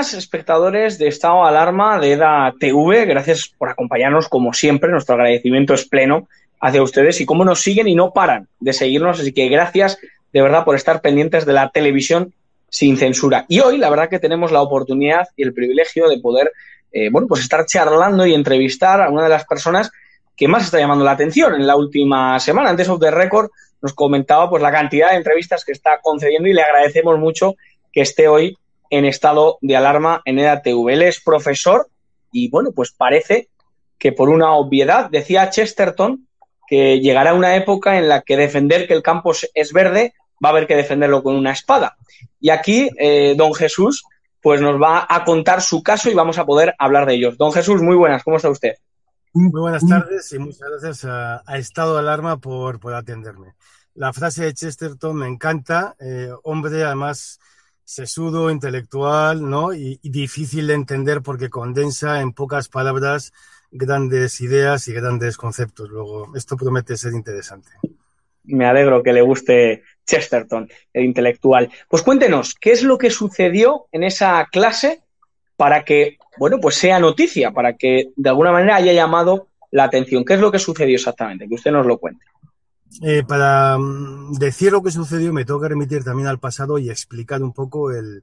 Buenas espectadores de Estado Alarma de EDA TV. Gracias por acompañarnos como siempre. Nuestro agradecimiento es pleno hacia ustedes y cómo nos siguen y no paran de seguirnos. Así que gracias de verdad por estar pendientes de la televisión sin censura. Y hoy la verdad que tenemos la oportunidad y el privilegio de poder eh, bueno, pues estar charlando y entrevistar a una de las personas que más está llamando la atención en la última semana. Antes of the record nos comentaba pues la cantidad de entrevistas que está concediendo y le agradecemos mucho que esté hoy en estado de alarma en EDATV. Él es profesor y bueno, pues parece que por una obviedad, decía Chesterton, que llegará una época en la que defender que el campo es verde va a haber que defenderlo con una espada. Y aquí, eh, don Jesús, pues nos va a contar su caso y vamos a poder hablar de ellos. Don Jesús, muy buenas, ¿cómo está usted? Muy buenas tardes y muchas gracias a, Estado de Alarma por, por, atenderme. La frase de Chesterton me encanta, eh, hombre además sesudo, intelectual, ¿no? Y, difícil de entender porque condensa en pocas palabras grandes ideas y grandes conceptos. Luego, esto promete ser interesante. Me alegro que le guste Chesterton, el intelectual. Pues cuéntenos, ¿qué es lo que sucedió en esa clase para que, bueno, pues sea noticia, para que de alguna manera haya llamado la atención? ¿Qué es lo que sucedió exactamente? Que usted nos lo cuente. Eh, para mm, decir lo que sucedió, me tengo que remitir también al pasado y explicar un poco el,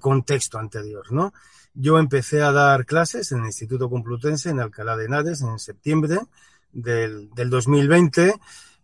contexto anterior, ¿no? Yo empecé a dar clases en el Instituto Complutense en Alcalá de Henares en septiembre del, del 2020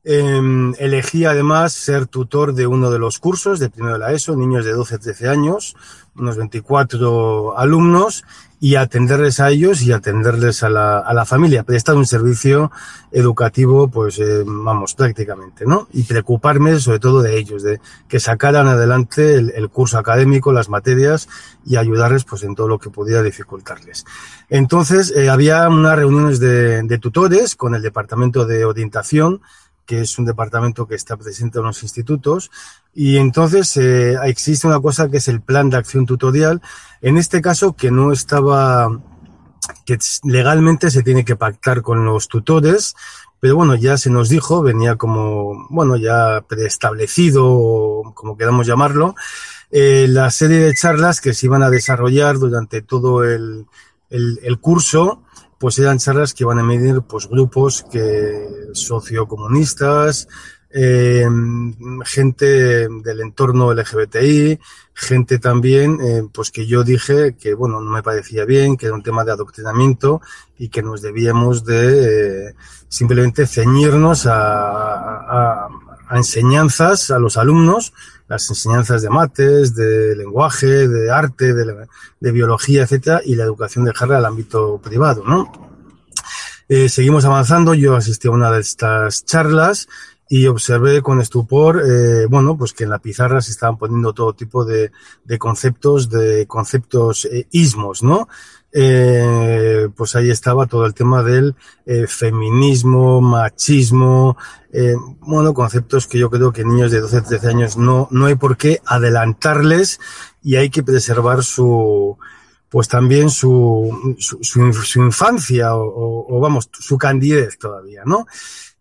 eh, elegí además ser tutor de uno de los cursos de primero de la ESO, niños de 12 13 años, unos 24 alumnos, y atenderles a ellos y atenderles a la, a la familia, prestar un servicio educativo, pues eh, vamos, prácticamente, ¿no? Y preocuparme sobre todo de ellos, de que sacaran adelante el, el, curso académico, las materias y ayudarles pues en todo lo que pudiera dificultarles. Entonces, eh, había unas reuniones de, de tutores con el departamento de orientación, que es un departamento que está presente en los institutos. Y entonces eh, existe una cosa que es el plan de acción tutorial. En este caso, que no estaba, que legalmente se tiene que pactar con los tutores, pero bueno, ya se nos dijo, venía como, bueno, ya preestablecido, como queramos llamarlo, eh, la serie de charlas que se iban a desarrollar durante todo el, el, el curso pues eran charlas que iban a medir pues grupos que sociocomunistas, eh, gente del entorno LGBTI, gente también, eh, pues que yo dije que bueno, no me parecía bien, que era un tema de adoctrinamiento y que nos debíamos de eh, simplemente ceñirnos a, enseñanzas a los alumnos las enseñanzas de mates, de lenguaje, de arte, de, biología, etcétera, y la educación dejarla al ámbito privado, ¿no? Eh, seguimos avanzando, yo asistí a una de estas charlas y observé con estupor, eh, bueno, pues que en la pizarra se estaban poniendo todo tipo de, conceptos, de conceptos eh, ismos, ¿no? Pues ahí estaba todo el tema del eh, feminismo, machismo, eh, bueno, conceptos que yo creo que niños de 12, 13 años no, no hay por qué adelantarles y hay que preservar su, pues también su, su, su, su infancia o, o, vamos, su candidez todavía, ¿no?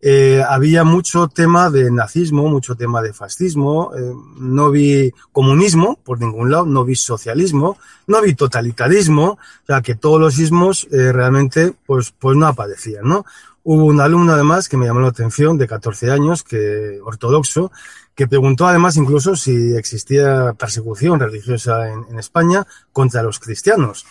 Eh, había mucho tema de nazismo, mucho tema de fascismo, eh, no vi comunismo por ningún lado, no vi socialismo, no vi totalitarismo, o sea que todos los ismos eh, realmente pues, pues no aparecían, ¿no? Hubo un alumno además que me llamó la atención de 14 años, que ortodoxo, que preguntó además incluso si existía persecución religiosa en, en España contra los cristianos.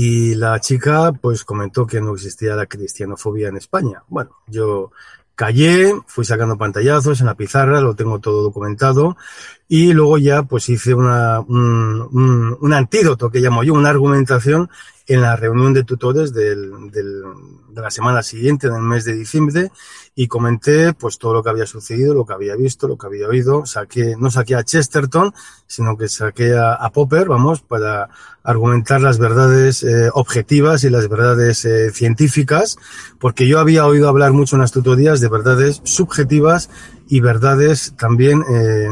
Y la chica pues comentó que no existía la cristianofobia en España. Bueno, yo callé, fui sacando pantallazos en la pizarra, lo tengo todo documentado y luego ya pues hice una, un, un, un antídoto que llamo yo, una argumentación en la reunión de tutores del, del, de la semana siguiente, en el mes de diciembre, y comenté pues todo lo que había sucedido, lo que había visto, lo que había oído. Saqué, no saqué a Chesterton, sino que saqué a, a Popper, vamos, para argumentar las verdades eh, objetivas y las verdades eh, científicas, porque yo había oído hablar mucho en las tutorías de verdades subjetivas y verdades también eh,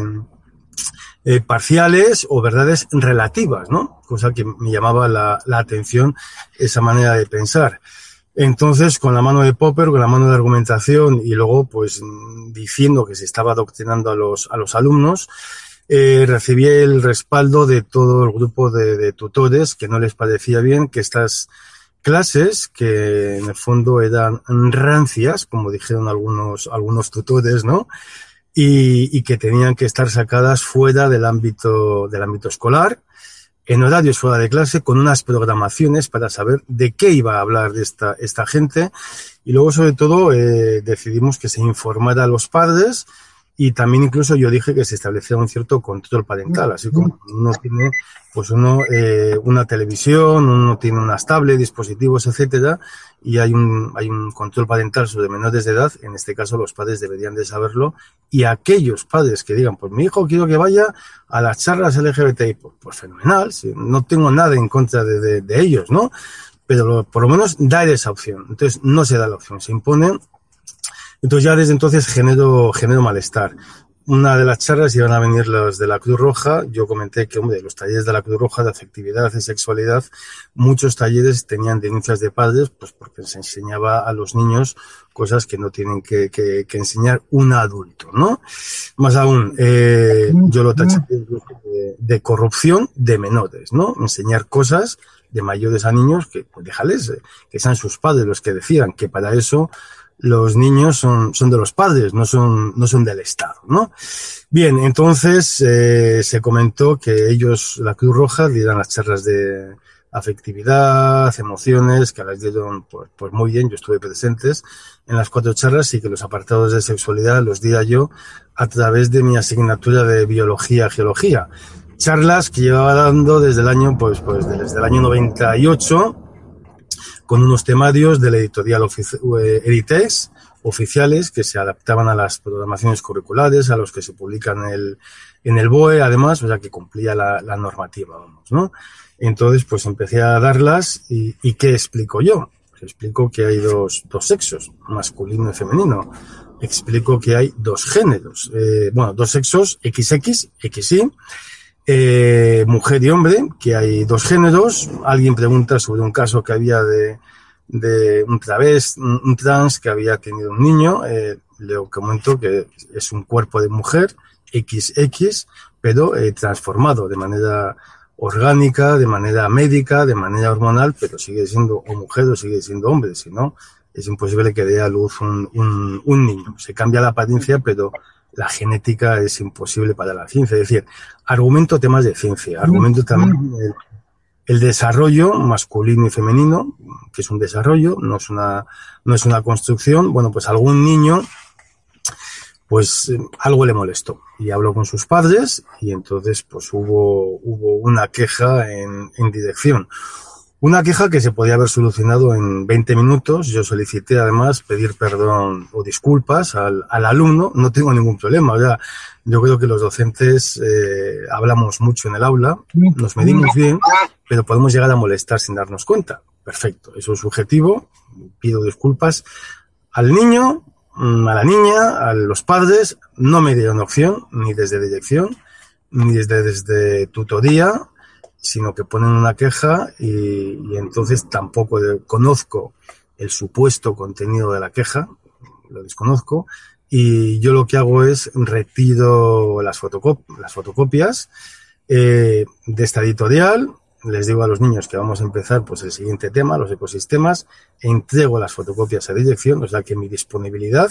eh, parciales o verdades relativas, ¿no? Cosa que me llamaba la, la, atención esa manera de pensar. Entonces, con la mano de Popper, con la mano de argumentación y luego, pues, diciendo que se estaba adoctrinando a los, a los alumnos, eh, recibí el respaldo de todo el grupo de, de, tutores que no les parecía bien que estas clases, que en el fondo eran rancias, como dijeron algunos, algunos tutores, ¿no? Y, y que tenían que estar sacadas fuera del ámbito, del ámbito escolar, en horarios fuera de clase, con unas programaciones para saber de qué iba a hablar esta, esta gente. Y luego, sobre todo, eh, decidimos que se informara a los padres y también incluso yo dije que se establecía un cierto control parental, así como uno tiene pues uno eh, una televisión, uno tiene unas tablets, dispositivos, etcétera, y hay un hay un control parental sobre menores de edad, en este caso los padres deberían de saberlo y aquellos padres que digan, pues mi hijo quiero que vaya a las charlas LGBTI, pues, pues fenomenal, no tengo nada en contra de, de, ellos, ¿no? Pero por lo menos dar esa opción. Entonces no se da la opción, se impone entonces ya desde entonces genero, genero malestar. Una de las charlas iban a venir los de la Cruz Roja. Yo comenté que, hombre, los talleres de la Cruz Roja de afectividad y sexualidad, muchos talleres tenían denuncias de padres, pues porque se enseñaba a los niños cosas que no tienen que, que, enseñar un adulto, ¿no? Más aún, eh, yo lo taché de, corrupción de menores, ¿no? Enseñar cosas de mayores a niños que, pues déjales, que sean sus padres los que decían que para eso los niños son, son de los padres, no son, no son del Estado, ¿no? Bien, entonces eh, se comentó que ellos, la Cruz Roja, dieran las charlas de afectividad, emociones, que las dieron pues, pues muy bien, yo estuve presentes en las cuatro charlas y que los apartados de sexualidad los diera yo a través de mi asignatura de biología, geología. Charlas que llevaba dando desde el año, pues, pues desde el año 98 con unos temarios de la editorial eh, Editex oficiales que se adaptaban a las programaciones curriculares, a los que se publican en el, en el BOE, además, o sea, que cumplía la, la normativa, vamos, ¿no? Entonces, pues empecé a darlas y, y ¿qué explico yo? Pues explico que hay dos, dos sexos, masculino y femenino. Explico que hay dos géneros, eh, bueno, dos sexos, XX, XY, eh, mujer y hombre, que hay dos géneros. Alguien pregunta sobre un caso que había de, de un través, un trans que había tenido un niño. Eh, le comento que es un cuerpo de mujer, XX, pero eh, transformado de manera orgánica, de manera médica, de manera hormonal, pero sigue siendo o mujer o sigue siendo hombre, si no, es imposible que dé a luz un, un, un niño. Se cambia la apariencia, pero la genética es imposible para la ciencia. Es decir, argumento temas de ciencia, argumento también el, el, desarrollo masculino y femenino, que es un desarrollo, no es una, no es una construcción. Bueno, pues algún niño, pues algo le molestó y habló con sus padres y entonces pues hubo, hubo una queja en, en dirección. Una queja que se podía haber solucionado en 20 minutos. Yo solicité además pedir perdón o disculpas al, al alumno. No tengo ningún problema. O yo creo que los docentes eh, hablamos mucho en el aula, nos medimos bien, pero podemos llegar a molestar sin darnos cuenta. Perfecto, eso es subjetivo. Pido disculpas al niño, a la niña, a los padres. No me dieron opción, ni desde dirección, ni desde, desde tutoría, sino que ponen una queja y, entonces tampoco conozco el supuesto contenido de la queja, lo desconozco, y yo lo que hago es retiro las fotocopias eh, de esta editorial, les digo a los niños que vamos a empezar pues el siguiente tema, los ecosistemas, e entrego las fotocopias a dirección, o sea que mi disponibilidad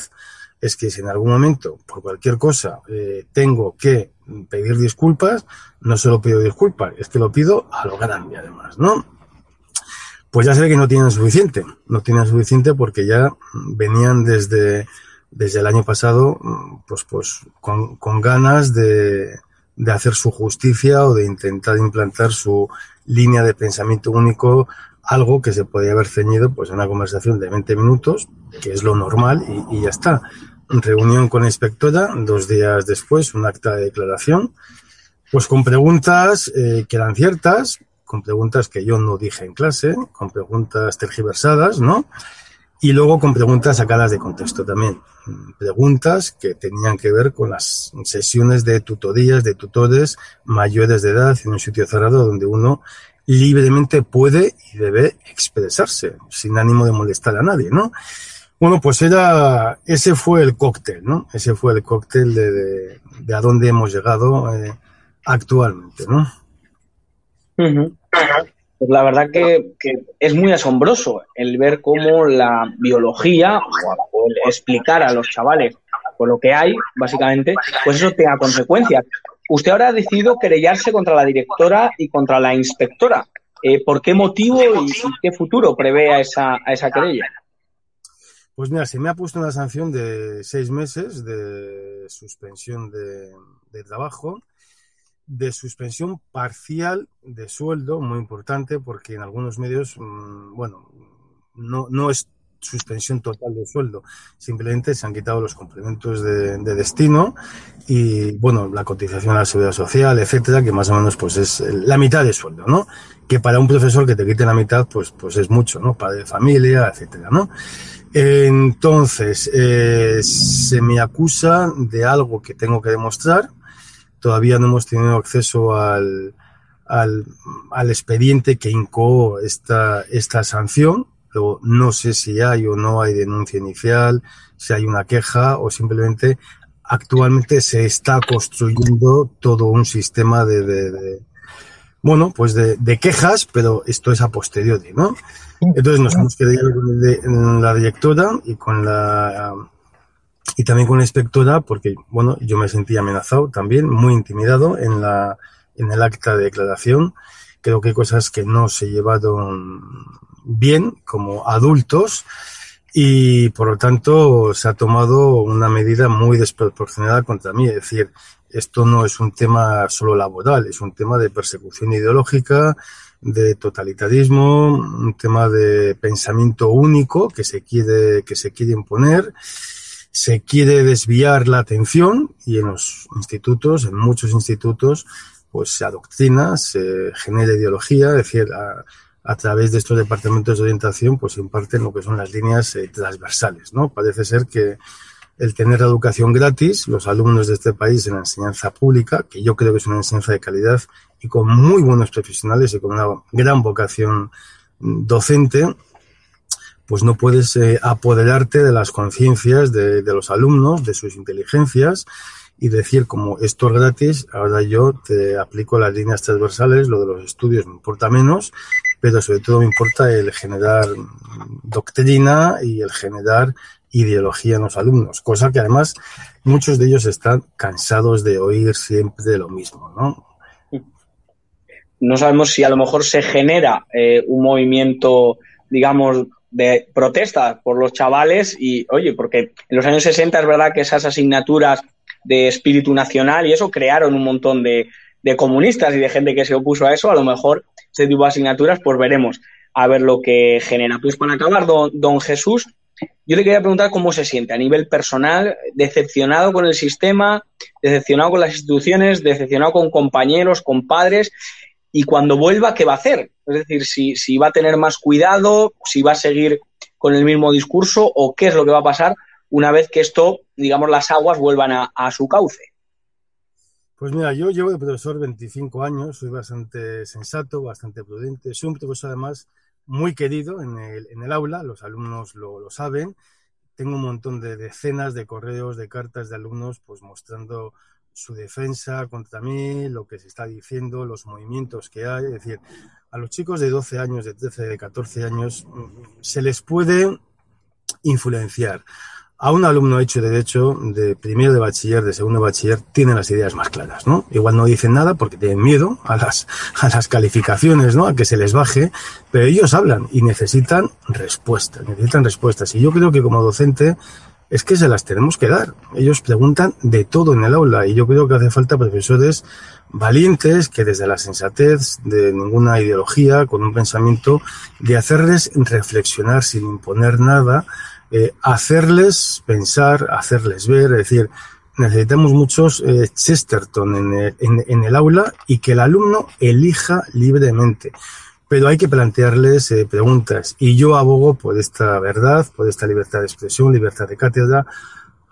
es que si en algún momento, por cualquier cosa, eh, tengo que pedir disculpas, no solo pido disculpas, es que lo pido a lo grande además, ¿no? Pues ya sé que no tienen suficiente, no tienen suficiente porque ya venían desde, desde el año pasado, pues, pues con, con ganas de, de hacer su justicia o de intentar implantar su línea de pensamiento único, algo que se podía haber ceñido pues una conversación de 20 minutos, que es lo normal y, y ya está reunión con la inspectora, dos días después, un acta de declaración, pues con preguntas eh, que eran ciertas, con preguntas que yo no dije en clase, con preguntas tergiversadas, ¿no? Y luego con preguntas sacadas de contexto también. Preguntas que tenían que ver con las sesiones de tutorías, de tutores mayores de edad en un sitio cerrado donde uno libremente puede y debe expresarse, sin ánimo de molestar a nadie, ¿no? Bueno, pues era, ese fue el cóctel, ¿no? Ese fue el cóctel de, de, de a dónde hemos llegado eh, actualmente, ¿no? Pues la verdad que, que, es muy asombroso el ver cómo la biología, o el explicar a los chavales por lo que hay, básicamente, pues eso tenga consecuencias. Usted ahora ha decidido querellarse contra la directora y contra la inspectora. Eh, ¿Por qué motivo y, qué futuro prevé a esa, a esa querella? Pues mira, se me ha puesto una sanción de seis meses de suspensión de, de trabajo, de suspensión parcial de sueldo, muy importante, porque en algunos medios, mmm, bueno, no, no es suspensión total de sueldo. Simplemente se han quitado los complementos de, de, destino y, bueno, la cotización a la seguridad social, etcétera, que más o menos pues es la mitad de sueldo, ¿no? Que para un profesor que te quite la mitad, pues, pues es mucho, ¿no? Padre de familia, etcétera, ¿no? Entonces, eh, se me acusa de algo que tengo que demostrar. Todavía no hemos tenido acceso al, al, al expediente que incoó esta, esta sanción. No sé si hay o no hay denuncia inicial, si hay una queja o simplemente actualmente se está construyendo todo un sistema de, de, de bueno, pues de, de, quejas, pero esto es a posteriori, ¿no? Entonces nos hemos quedado con la directora y con la y también con la inspectora porque bueno yo me sentí amenazado también muy intimidado en la en el acta de declaración creo que hay cosas que no se llevaron bien como adultos y por lo tanto se ha tomado una medida muy desproporcionada contra mí. Es decir esto no es un tema solo laboral es un tema de persecución ideológica de totalitarismo, un tema de pensamiento único que se quiere, que se quiere imponer, se quiere desviar la atención y en los institutos, en muchos institutos, pues se adoctrina, se genera ideología, es decir, a través de estos departamentos de orientación, pues imparten lo que son las líneas eh, transversales, ¿no? Parece ser que el tener educación gratis, los alumnos de este país en la enseñanza pública, que yo creo que es una enseñanza de calidad y con muy buenos profesionales y con una gran vocación docente, pues no puedes eh, apoderarte de las conciencias de, los alumnos, de sus inteligencias y decir como esto es gratis, ahora yo te aplico las líneas transversales, lo de los estudios me importa menos, pero sobre todo me importa el generar doctrina y el generar ideología en los alumnos, cosa que además muchos de ellos están cansados de oír siempre lo mismo, ¿no? No sabemos si a lo mejor se genera eh, un movimiento, digamos, de protesta por los chavales y, oye, porque en los años 60 es verdad que esas asignaturas de espíritu nacional y eso crearon un montón de, de comunistas y de gente que se opuso a eso, a lo mejor ese tipo de asignaturas, pues veremos a ver lo que genera. Pues para acabar, don, don Jesús, yo le quería preguntar cómo se siente a nivel personal, decepcionado con el sistema, decepcionado con las instituciones, decepcionado con compañeros, con padres, y cuando vuelva, ¿qué va a hacer? Es decir, si, si va a tener más cuidado, si va a seguir con el mismo discurso, o qué es lo que va a pasar una vez que esto, digamos, las aguas vuelvan a su cauce. Pues mira, yo llevo de profesor 25 años, soy bastante sensato, bastante prudente, soy un profesor además muy querido en el, en el aula, los alumnos lo, lo, saben. Tengo un montón de decenas de correos, de cartas de alumnos, pues mostrando su defensa contra mí, lo que se está diciendo, los movimientos que hay. Es decir, a los chicos de 12 años, de 13, de 14 años, se les puede influenciar a un alumno hecho de derecho de primero de bachiller, de segundo bachiller, tienen las ideas más claras, ¿no? Igual no dicen nada porque tienen miedo a las, a las calificaciones, ¿no? A que se les baje, pero ellos hablan y necesitan respuestas, necesitan respuestas. Y yo creo que como docente es que se las tenemos que dar. Ellos preguntan de todo en el aula y yo creo que hace falta profesores valientes que desde la sensatez de ninguna ideología, con un pensamiento, de hacerles reflexionar sin imponer nada, eh, hacerles pensar, hacerles ver, es decir, necesitamos muchos eh, Chesterton en el, en, en el, aula y que el alumno elija libremente. Pero hay que plantearles eh, preguntas y yo abogo por esta verdad, por esta libertad de expresión, libertad de cátedra,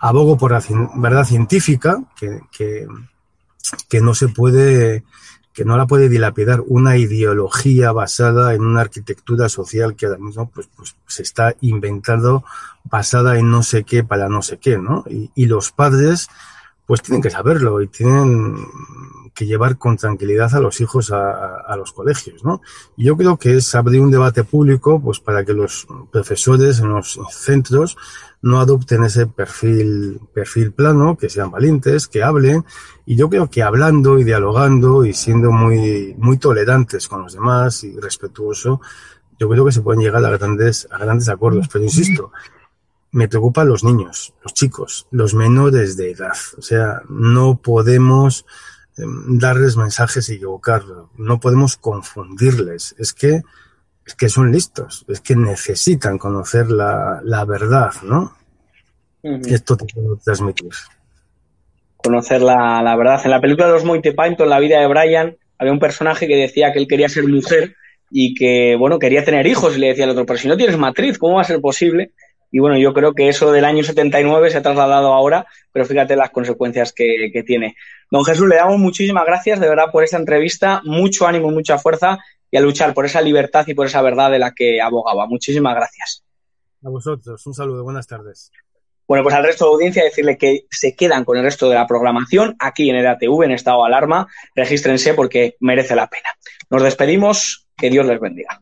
abogo por la verdad científica que, que, no se puede que no la puede dilapidar una ideología basada en una arquitectura social que ahora mismo pues, pues se está inventando basada en no sé qué para no sé qué, ¿no? Y, y los padres pues tienen que saberlo y tienen que llevar con tranquilidad a los hijos a, a, los colegios, ¿no? Yo creo que es abrir un debate público, pues para que los profesores en los centros no adopten ese perfil, perfil plano, que sean valientes, que hablen, y yo creo que hablando y dialogando y siendo muy, muy tolerantes con los demás y respetuoso, yo creo que se pueden llegar a grandes, a grandes acuerdos. Pero insisto, me preocupan los niños, los chicos, los menores de edad. O sea, no podemos darles mensajes y equivocarlos, no podemos confundirles. Es que, es que son listos, es que necesitan conocer la, la verdad, ¿no? Uh -huh. Esto te puedo transmitir. Conocer la, la, verdad. En la película de los Monty Python, la vida de Brian, había un personaje que decía que él quería ser mujer y que, bueno, quería tener hijos y le decía al otro, pero si no tienes matriz, ¿cómo va a ser posible? Y bueno, yo creo que eso del año 79 se ha trasladado ahora, pero fíjate las consecuencias que, que, tiene. Don Jesús, le damos muchísimas gracias de verdad por esta entrevista, mucho ánimo, mucha fuerza y a luchar por esa libertad y por esa verdad de la que abogaba. Muchísimas gracias. A vosotros, un saludo, buenas tardes. Bueno, pues al resto de la audiencia decirle que se quedan con el resto de la programación aquí en EDATV, en estado de alarma. Regístrense porque merece la pena. Nos despedimos, que Dios les bendiga.